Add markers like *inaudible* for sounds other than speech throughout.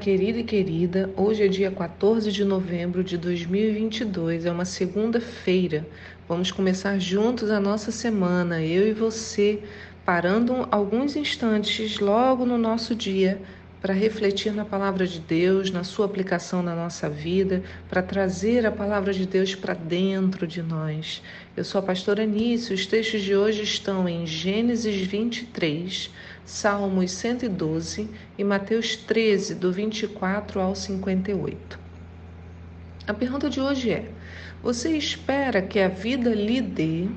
Querida e querida. Hoje é dia 14 de novembro de 2022, é uma segunda-feira. Vamos começar juntos a nossa semana, eu e você, parando alguns instantes logo no nosso dia para refletir na palavra de Deus, na sua aplicação na nossa vida, para trazer a palavra de Deus para dentro de nós. Eu sou a pastora Anício, os textos de hoje estão em Gênesis 23, Salmos 112 e Mateus 13, do 24 ao 58. A pergunta de hoje é: Você espera que a vida lhe dê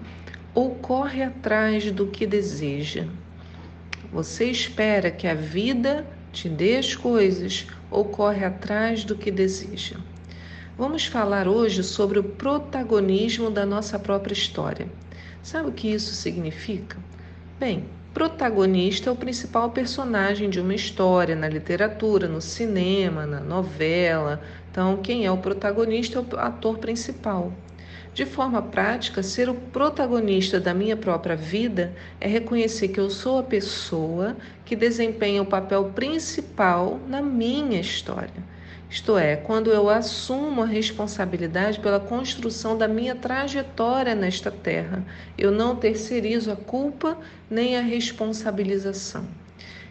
ou corre atrás do que deseja? Você espera que a vida te dê as coisas ou corre atrás do que deseja? Vamos falar hoje sobre o protagonismo da nossa própria história. Sabe o que isso significa? Bem, protagonista é o principal personagem de uma história na literatura, no cinema, na novela. Então, quem é o protagonista é o ator principal. De forma prática, ser o protagonista da minha própria vida é reconhecer que eu sou a pessoa que desempenha o papel principal na minha história. Isto é, quando eu assumo a responsabilidade pela construção da minha trajetória nesta terra, eu não terceirizo a culpa nem a responsabilização.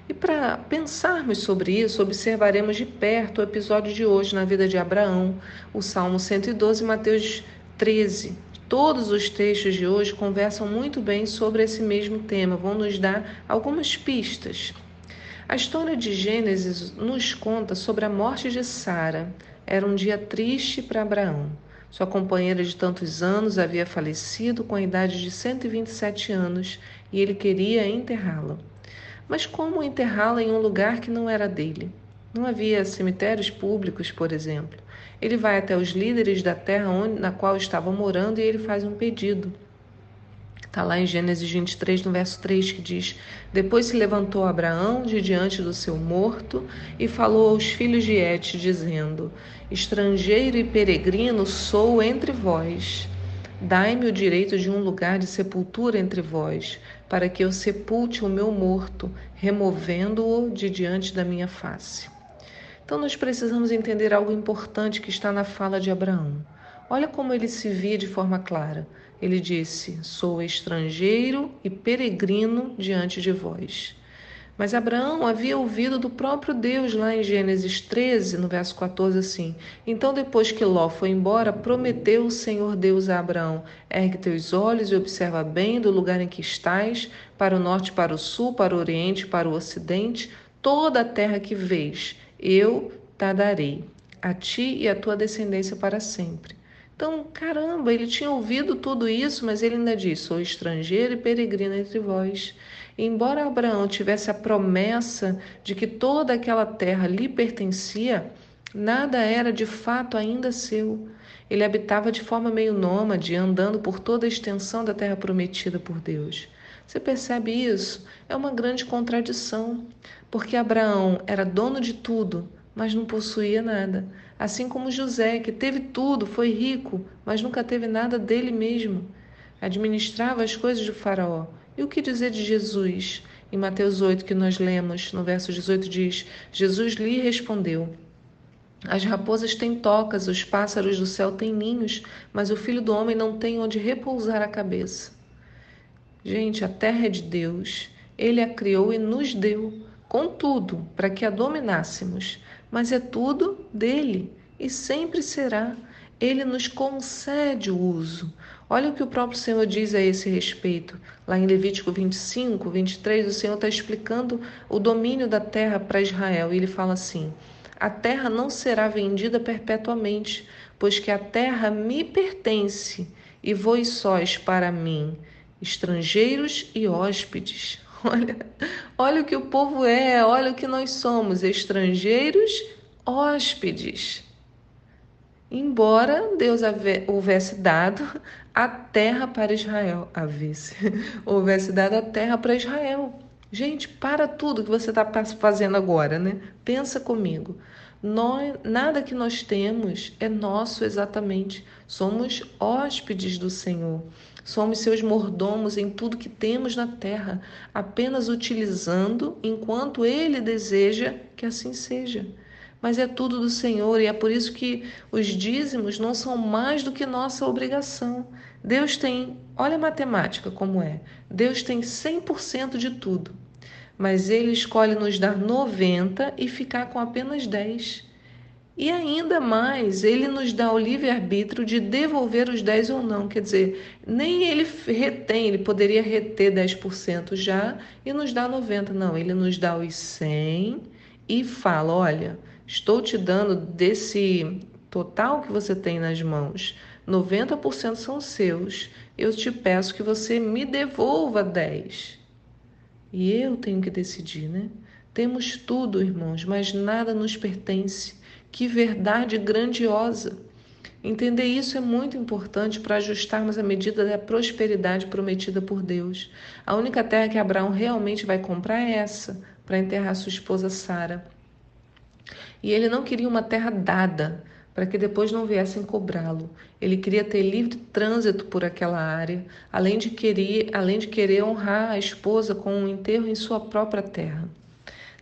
E para pensarmos sobre isso, observaremos de perto o episódio de hoje na vida de Abraão, o Salmo 112 e Mateus 13. Todos os textos de hoje conversam muito bem sobre esse mesmo tema, vão nos dar algumas pistas. A história de Gênesis nos conta sobre a morte de Sara. Era um dia triste para Abraão. Sua companheira de tantos anos havia falecido com a idade de 127 anos e ele queria enterrá-la. Mas como enterrá-la em um lugar que não era dele? Não havia cemitérios públicos, por exemplo. Ele vai até os líderes da terra onde, na qual estavam morando e ele faz um pedido. Está lá em Gênesis 23, no verso 3, que diz: Depois se levantou Abraão de diante do seu morto e falou aos filhos de Et, dizendo: Estrangeiro e peregrino sou entre vós. Dai-me o direito de um lugar de sepultura entre vós, para que eu sepulte o meu morto, removendo-o de diante da minha face. Então, nós precisamos entender algo importante que está na fala de Abraão. Olha como ele se via de forma clara. Ele disse: Sou estrangeiro e peregrino diante de vós. Mas Abraão havia ouvido do próprio Deus lá em Gênesis 13, no verso 14, assim: Então, depois que Ló foi embora, prometeu o Senhor Deus a Abraão: Ergue teus olhos e observa bem do lugar em que estás, para o norte, para o sul, para o oriente, para o ocidente, toda a terra que vês, eu te darei, a ti e a tua descendência para sempre. Então, caramba, ele tinha ouvido tudo isso, mas ele ainda disse: Sou estrangeiro e peregrino entre vós. Embora Abraão tivesse a promessa de que toda aquela terra lhe pertencia, nada era de fato ainda seu. Ele habitava de forma meio nômade, andando por toda a extensão da terra prometida por Deus. Você percebe isso? É uma grande contradição, porque Abraão era dono de tudo, mas não possuía nada. Assim como José, que teve tudo, foi rico, mas nunca teve nada dele mesmo. Administrava as coisas do Faraó. E o que dizer de Jesus? Em Mateus 8, que nós lemos, no verso 18, diz: Jesus lhe respondeu. As raposas têm tocas, os pássaros do céu têm ninhos, mas o filho do homem não tem onde repousar a cabeça. Gente, a terra é de Deus. Ele a criou e nos deu, contudo, para que a dominássemos mas é tudo dele e sempre será. Ele nos concede o uso. Olha o que o próprio Senhor diz a esse respeito. Lá em Levítico 25, 23, o Senhor está explicando o domínio da terra para Israel. E ele fala assim: A terra não será vendida perpetuamente, pois que a terra me pertence, e vós sós para mim, estrangeiros e hóspedes. *laughs* Olha, olha o que o povo é, olha o que nós somos, estrangeiros, hóspedes. Embora Deus houvesse dado a terra para Israel, havesse, *laughs* houvesse dado a terra para Israel. Gente, para tudo que você está fazendo agora, né? Pensa comigo. Nós, nada que nós temos é nosso exatamente. Somos hóspedes do Senhor. Somos seus mordomos em tudo que temos na terra, apenas utilizando enquanto Ele deseja que assim seja. mas é tudo do Senhor e é por isso que os dízimos não são mais do que nossa obrigação. Deus tem, olha a matemática como é. Deus tem 100% de tudo, mas ele escolhe nos dar 90 e ficar com apenas 10. E ainda mais, ele nos dá o livre-arbítrio de devolver os 10 ou não. Quer dizer, nem ele retém, ele poderia reter 10% já e nos dá 90%. Não, ele nos dá os 100 e fala: olha, estou te dando desse total que você tem nas mãos, 90% são seus. Eu te peço que você me devolva 10. E eu tenho que decidir, né? Temos tudo, irmãos, mas nada nos pertence. Que verdade grandiosa! Entender isso é muito importante para ajustarmos a medida da prosperidade prometida por Deus. A única terra que Abraão realmente vai comprar é essa, para enterrar sua esposa Sara. E ele não queria uma terra dada, para que depois não viessem cobrá-lo. Ele queria ter livre trânsito por aquela área, além de querer, além de querer honrar a esposa com um enterro em sua própria terra.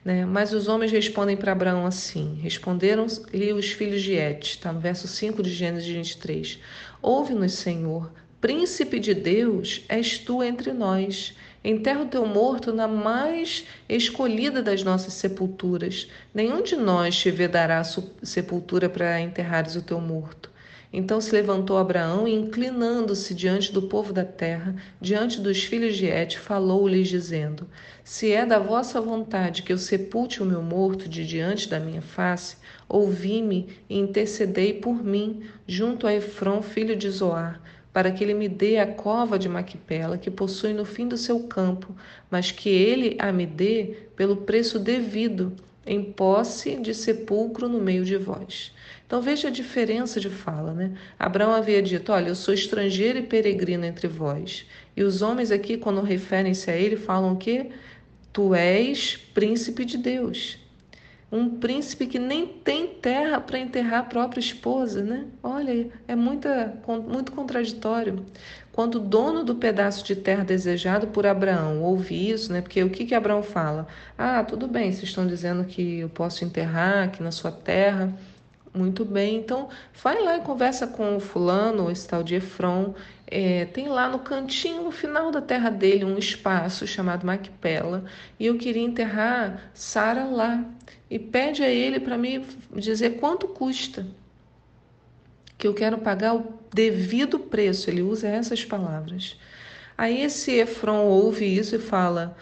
Né? Mas os homens respondem para Abraão assim: Responderam-lhe os filhos de Et, está no verso 5 de Gênesis 23. Ouve-nos, Senhor, príncipe de Deus és tu entre nós. Enterra o teu morto na mais escolhida das nossas sepulturas. Nenhum de nós te vedará sepultura para enterrares o teu morto. Então se levantou Abraão e, inclinando-se diante do povo da terra, diante dos filhos de Et, falou-lhes, dizendo: Se é da vossa vontade que eu sepulte o meu morto de diante da minha face, ouvi-me e intercedei por mim, junto a Efron, filho de Zoar, para que ele me dê a cova de Maquipela, que possui no fim do seu campo, mas que ele a me dê pelo preço devido, em posse de sepulcro no meio de vós. Então veja a diferença de fala, né? Abraão havia dito: Olha, eu sou estrangeiro e peregrino entre vós. E os homens aqui, quando referem-se a ele, falam que tu és príncipe de Deus. Um príncipe que nem tem terra para enterrar a própria esposa, né? Olha, é muita, muito contraditório. Quando o dono do pedaço de terra desejado por Abraão ouve isso, né? Porque o que, que Abraão fala? Ah, tudo bem, vocês estão dizendo que eu posso enterrar aqui na sua terra. Muito bem, então vai lá e conversa com o fulano, esse tal de Efron. É, tem lá no cantinho, no final da terra dele, um espaço chamado Macpela. E eu queria enterrar Sara lá. E pede a ele para me dizer quanto custa. Que eu quero pagar o devido preço. Ele usa essas palavras. Aí esse Efron ouve isso e fala,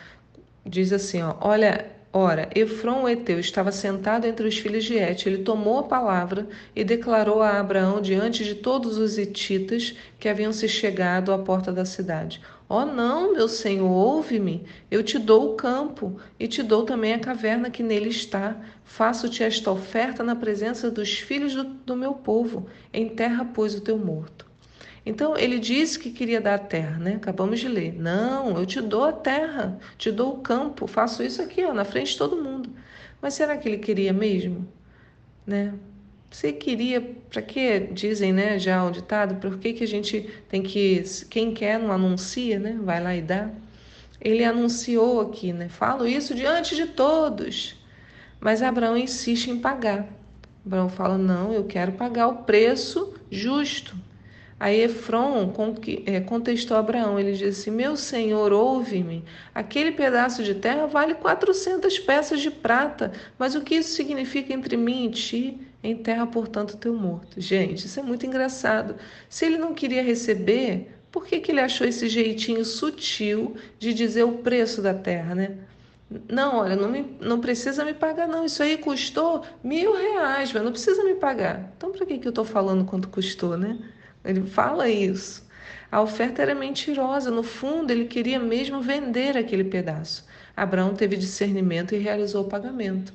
diz assim, ó, olha, Ora, Efron o Eteu estava sentado entre os filhos de Et. Ele tomou a palavra e declarou a Abraão diante de todos os hititas que haviam se chegado à porta da cidade: Ó oh, não, meu senhor, ouve-me. Eu te dou o campo e te dou também a caverna que nele está. Faço-te esta oferta na presença dos filhos do, do meu povo. Enterra, pois, o teu morto. Então ele disse que queria dar a terra, né? Acabamos de ler. Não, eu te dou a terra, te dou o campo, faço isso aqui, ó, na frente de todo mundo. Mas será que ele queria mesmo, né? Você queria, para que dizem, né, já o ditado, por que, que a gente tem que, quem quer não anuncia, né, vai lá e dá. Ele anunciou aqui, né, falo isso diante de todos, mas Abraão insiste em pagar. Abraão fala, não, eu quero pagar o preço justo. Aí Efron é, contestou Abraão, ele disse, meu senhor, ouve-me, aquele pedaço de terra vale 400 peças de prata, mas o que isso significa entre mim e ti? Enterra, portanto, teu morto. Gente, isso é muito engraçado. Se ele não queria receber, por que, que ele achou esse jeitinho sutil de dizer o preço da terra, né? Não, olha, não, me, não precisa me pagar, não. Isso aí custou mil reais, mas não precisa me pagar. Então, para que, que eu estou falando quanto custou, né? Ele fala isso. A oferta era mentirosa, no fundo, ele queria mesmo vender aquele pedaço. Abraão teve discernimento e realizou o pagamento.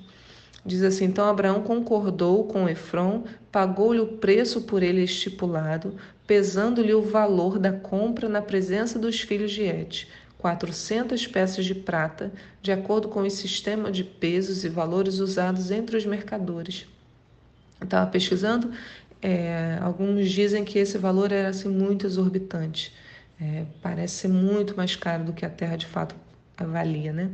Diz assim: então Abraão concordou com Efron, pagou-lhe o preço por ele estipulado, pesando-lhe o valor da compra na presença dos filhos de Et, 400 peças de prata, de acordo com o sistema de pesos e valores usados entre os mercadores. Estava pesquisando é, alguns dizem que esse valor era assim, muito exorbitante. É, parece ser muito mais caro do que a terra de fato valia, né?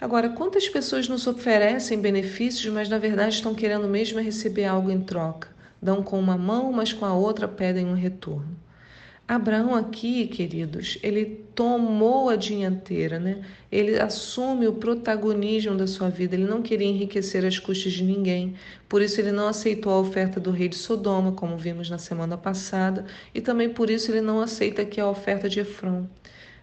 Agora, quantas pessoas nos oferecem benefícios, mas na verdade estão querendo mesmo receber algo em troca? Dão com uma mão, mas com a outra pedem um retorno. Abraão aqui, queridos, ele tomou a dianteira, né? Ele assume o protagonismo da sua vida. Ele não queria enriquecer as custas de ninguém. Por isso ele não aceitou a oferta do rei de Sodoma, como vimos na semana passada, e também por isso ele não aceita aqui a oferta de Efron.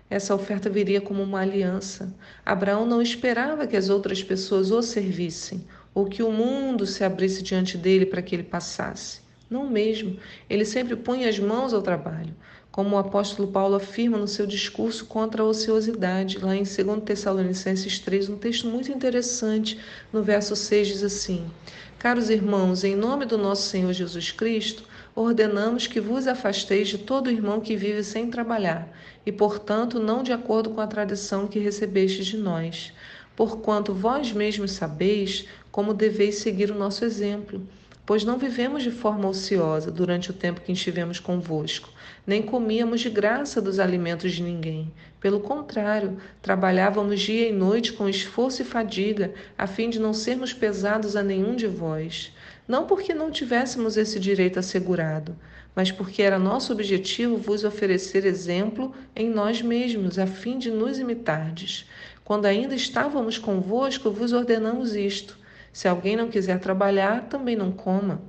Essa oferta viria como uma aliança. Abraão não esperava que as outras pessoas o servissem ou que o mundo se abrisse diante dele para que ele passasse. Não mesmo. Ele sempre põe as mãos ao trabalho, como o apóstolo Paulo afirma no seu discurso contra a ociosidade, lá em 2 Tessalonicenses 3, um texto muito interessante. No verso 6 diz assim: Caros irmãos, em nome do nosso Senhor Jesus Cristo, ordenamos que vos afasteis de todo irmão que vive sem trabalhar, e, portanto, não de acordo com a tradição que recebestes de nós. Porquanto vós mesmos sabeis como deveis seguir o nosso exemplo. Pois não vivemos de forma ociosa durante o tempo que estivemos convosco, nem comíamos de graça dos alimentos de ninguém. Pelo contrário, trabalhávamos dia e noite com esforço e fadiga, a fim de não sermos pesados a nenhum de vós não porque não tivéssemos esse direito assegurado, mas porque era nosso objetivo vos oferecer exemplo em nós mesmos, a fim de nos imitardes. Quando ainda estávamos convosco, vos ordenamos isto: se alguém não quiser trabalhar, também não coma.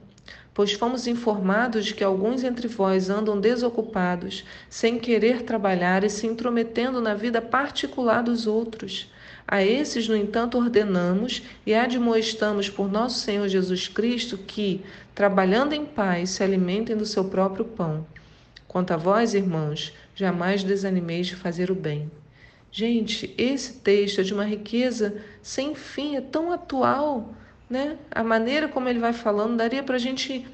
Pois fomos informados de que alguns entre vós andam desocupados, sem querer trabalhar e se intrometendo na vida particular dos outros. A esses, no entanto, ordenamos e admoestamos por nosso Senhor Jesus Cristo que, trabalhando em paz, se alimentem do seu próprio pão. Quanto a vós, irmãos, jamais desanimeis de fazer o bem. Gente, esse texto é de uma riqueza sem fim, é tão atual, né? A maneira como ele vai falando, daria para a gente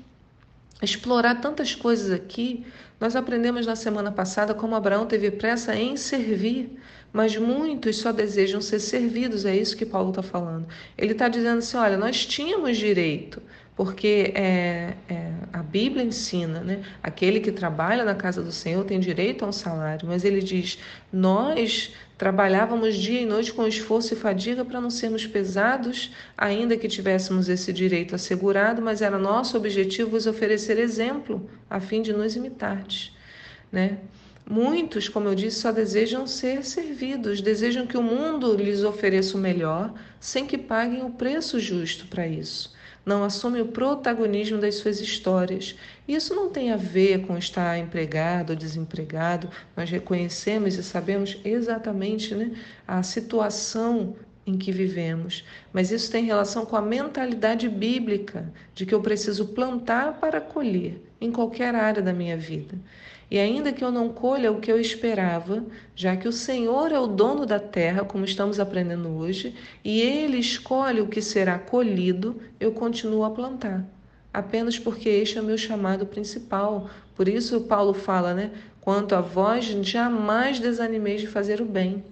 explorar tantas coisas aqui. Nós aprendemos na semana passada como Abraão teve pressa em servir mas muitos só desejam ser servidos, é isso que Paulo está falando. Ele está dizendo assim: olha, nós tínhamos direito, porque é, é, a Bíblia ensina, né? Aquele que trabalha na casa do Senhor tem direito a um salário, mas ele diz: nós trabalhávamos dia e noite com esforço e fadiga para não sermos pesados, ainda que tivéssemos esse direito assegurado, mas era nosso objetivo vos oferecer exemplo, a fim de nos imitardes, né? Muitos, como eu disse, só desejam ser servidos, desejam que o mundo lhes ofereça o melhor, sem que paguem o preço justo para isso. Não assumem o protagonismo das suas histórias. Isso não tem a ver com estar empregado ou desempregado. Nós reconhecemos e sabemos exatamente né, a situação em que vivemos, mas isso tem relação com a mentalidade bíblica de que eu preciso plantar para colher em qualquer área da minha vida. E ainda que eu não colha o que eu esperava, já que o Senhor é o dono da terra, como estamos aprendendo hoje, e Ele escolhe o que será colhido, eu continuo a plantar. Apenas porque este é o meu chamado principal. Por isso, Paulo fala, né? Quanto a vós, jamais desanimeis de fazer o bem.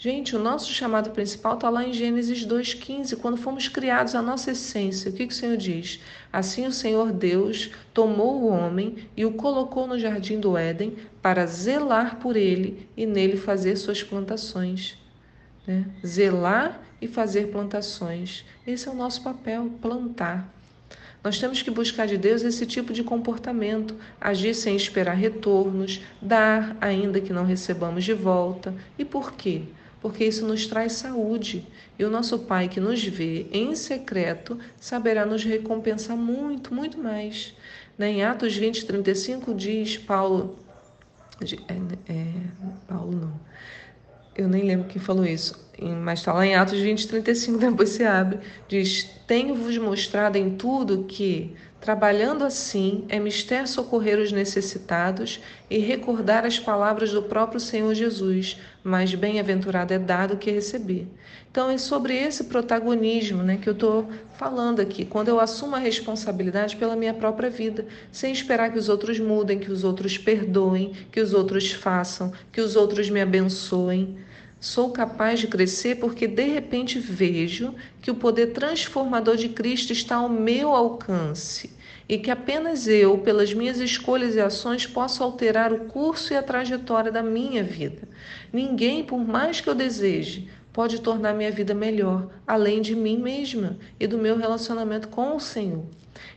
Gente, o nosso chamado principal está lá em Gênesis 2,15, quando fomos criados, a nossa essência. O que, que o Senhor diz? Assim o Senhor Deus tomou o homem e o colocou no jardim do Éden para zelar por ele e nele fazer suas plantações. Né? Zelar e fazer plantações. Esse é o nosso papel, plantar. Nós temos que buscar de Deus esse tipo de comportamento, agir sem esperar retornos, dar ainda que não recebamos de volta. E por quê? Porque isso nos traz saúde. E o nosso Pai que nos vê em secreto saberá nos recompensar muito, muito mais. Né? Em Atos 20, 35 diz Paulo, é, é, Paulo não, eu nem lembro quem falou isso, mas está lá em Atos 20, 35, *laughs* depois se abre, diz, tenho-vos mostrado em tudo que Trabalhando assim, é mister socorrer os necessitados e recordar as palavras do próprio Senhor Jesus, mais bem-aventurado é dado que receber. Então, é sobre esse protagonismo né, que eu estou falando aqui, quando eu assumo a responsabilidade pela minha própria vida, sem esperar que os outros mudem, que os outros perdoem, que os outros façam, que os outros me abençoem. Sou capaz de crescer porque de repente vejo que o poder transformador de Cristo está ao meu alcance e que apenas eu, pelas minhas escolhas e ações, posso alterar o curso e a trajetória da minha vida. Ninguém, por mais que eu deseje, pode tornar minha vida melhor, além de mim mesma e do meu relacionamento com o Senhor.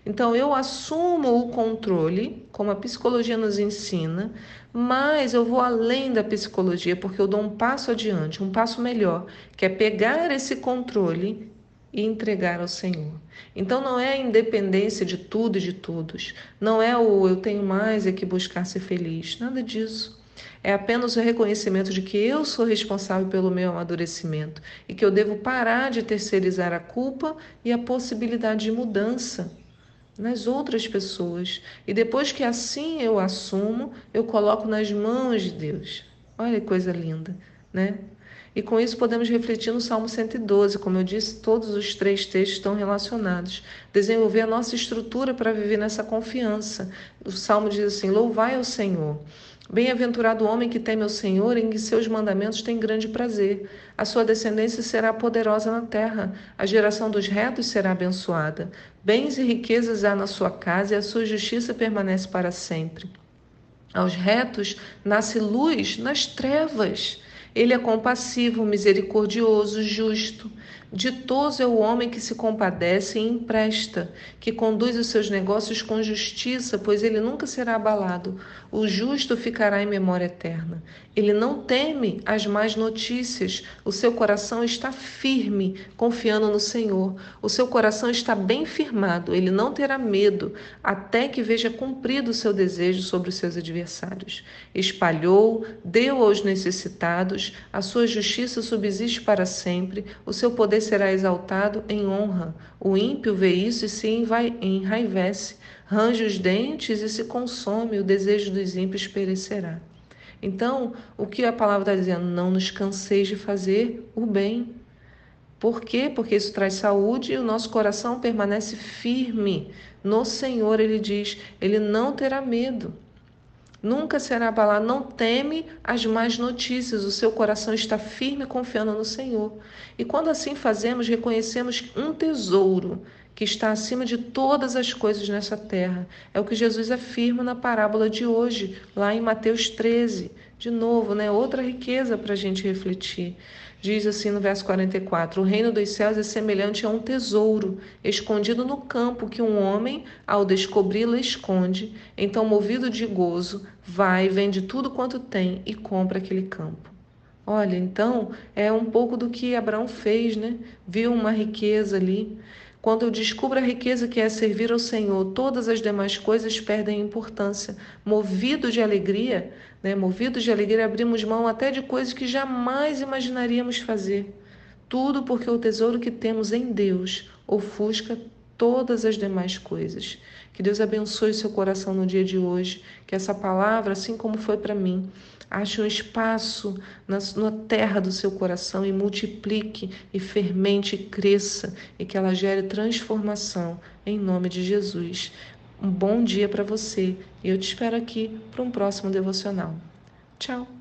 Então eu assumo o controle, como a psicologia nos ensina, mas eu vou além da psicologia, porque eu dou um passo adiante, um passo melhor, que é pegar esse controle e entregar ao Senhor. Então não é a independência de tudo e de todos, não é o eu tenho mais é que buscar ser feliz, nada disso. É apenas o reconhecimento de que eu sou responsável pelo meu amadurecimento e que eu devo parar de terceirizar a culpa e a possibilidade de mudança nas outras pessoas. E depois que assim eu assumo, eu coloco nas mãos de Deus. Olha que coisa linda, né? E com isso podemos refletir no Salmo 112, como eu disse, todos os três textos estão relacionados. Desenvolver a nossa estrutura para viver nessa confiança. O Salmo diz assim: Louvai ao Senhor. Bem-aventurado o homem que teme ao Senhor, em que seus mandamentos tem grande prazer. A sua descendência será poderosa na terra, a geração dos retos será abençoada. Bens e riquezas há na sua casa, e a sua justiça permanece para sempre. Aos retos nasce luz nas trevas. Ele é compassivo, misericordioso, justo. Ditoso é o homem que se compadece e empresta, que conduz os seus negócios com justiça, pois ele nunca será abalado. O justo ficará em memória eterna. Ele não teme as más notícias. O seu coração está firme, confiando no Senhor. O seu coração está bem firmado. Ele não terá medo, até que veja cumprido o seu desejo sobre os seus adversários. Espalhou, deu aos necessitados. A sua justiça subsiste para sempre. O seu poder será exaltado em honra. O ímpio vê isso e se enraivece, range os dentes e se consome, o desejo dos ímpios perecerá. Então, o que a palavra está dizendo? Não nos canseis de fazer o bem. Por quê? Porque isso traz saúde e o nosso coração permanece firme no Senhor. Ele diz: Ele não terá medo. Nunca será abalado, não teme as más notícias, o seu coração está firme confiando no Senhor. E quando assim fazemos, reconhecemos um tesouro que está acima de todas as coisas nessa terra. É o que Jesus afirma na parábola de hoje, lá em Mateus 13. De novo, né? outra riqueza para a gente refletir. Diz assim no verso 44: O reino dos céus é semelhante a um tesouro escondido no campo que um homem, ao descobri-lo, esconde. Então, movido de gozo, vai, vende tudo quanto tem e compra aquele campo. Olha, então é um pouco do que Abraão fez, né? Viu uma riqueza ali. Quando eu descubro a riqueza que é servir ao Senhor, todas as demais coisas perdem importância. Movido de alegria, né? movidos de alegria, abrimos mão até de coisas que jamais imaginaríamos fazer. Tudo porque o tesouro que temos em Deus ofusca todas as demais coisas. Que Deus abençoe seu coração no dia de hoje, que essa palavra, assim como foi para mim, ache um espaço na, na terra do seu coração e multiplique e fermente e cresça e que ela gere transformação em nome de Jesus. Um bom dia para você e eu te espero aqui para um próximo devocional. Tchau!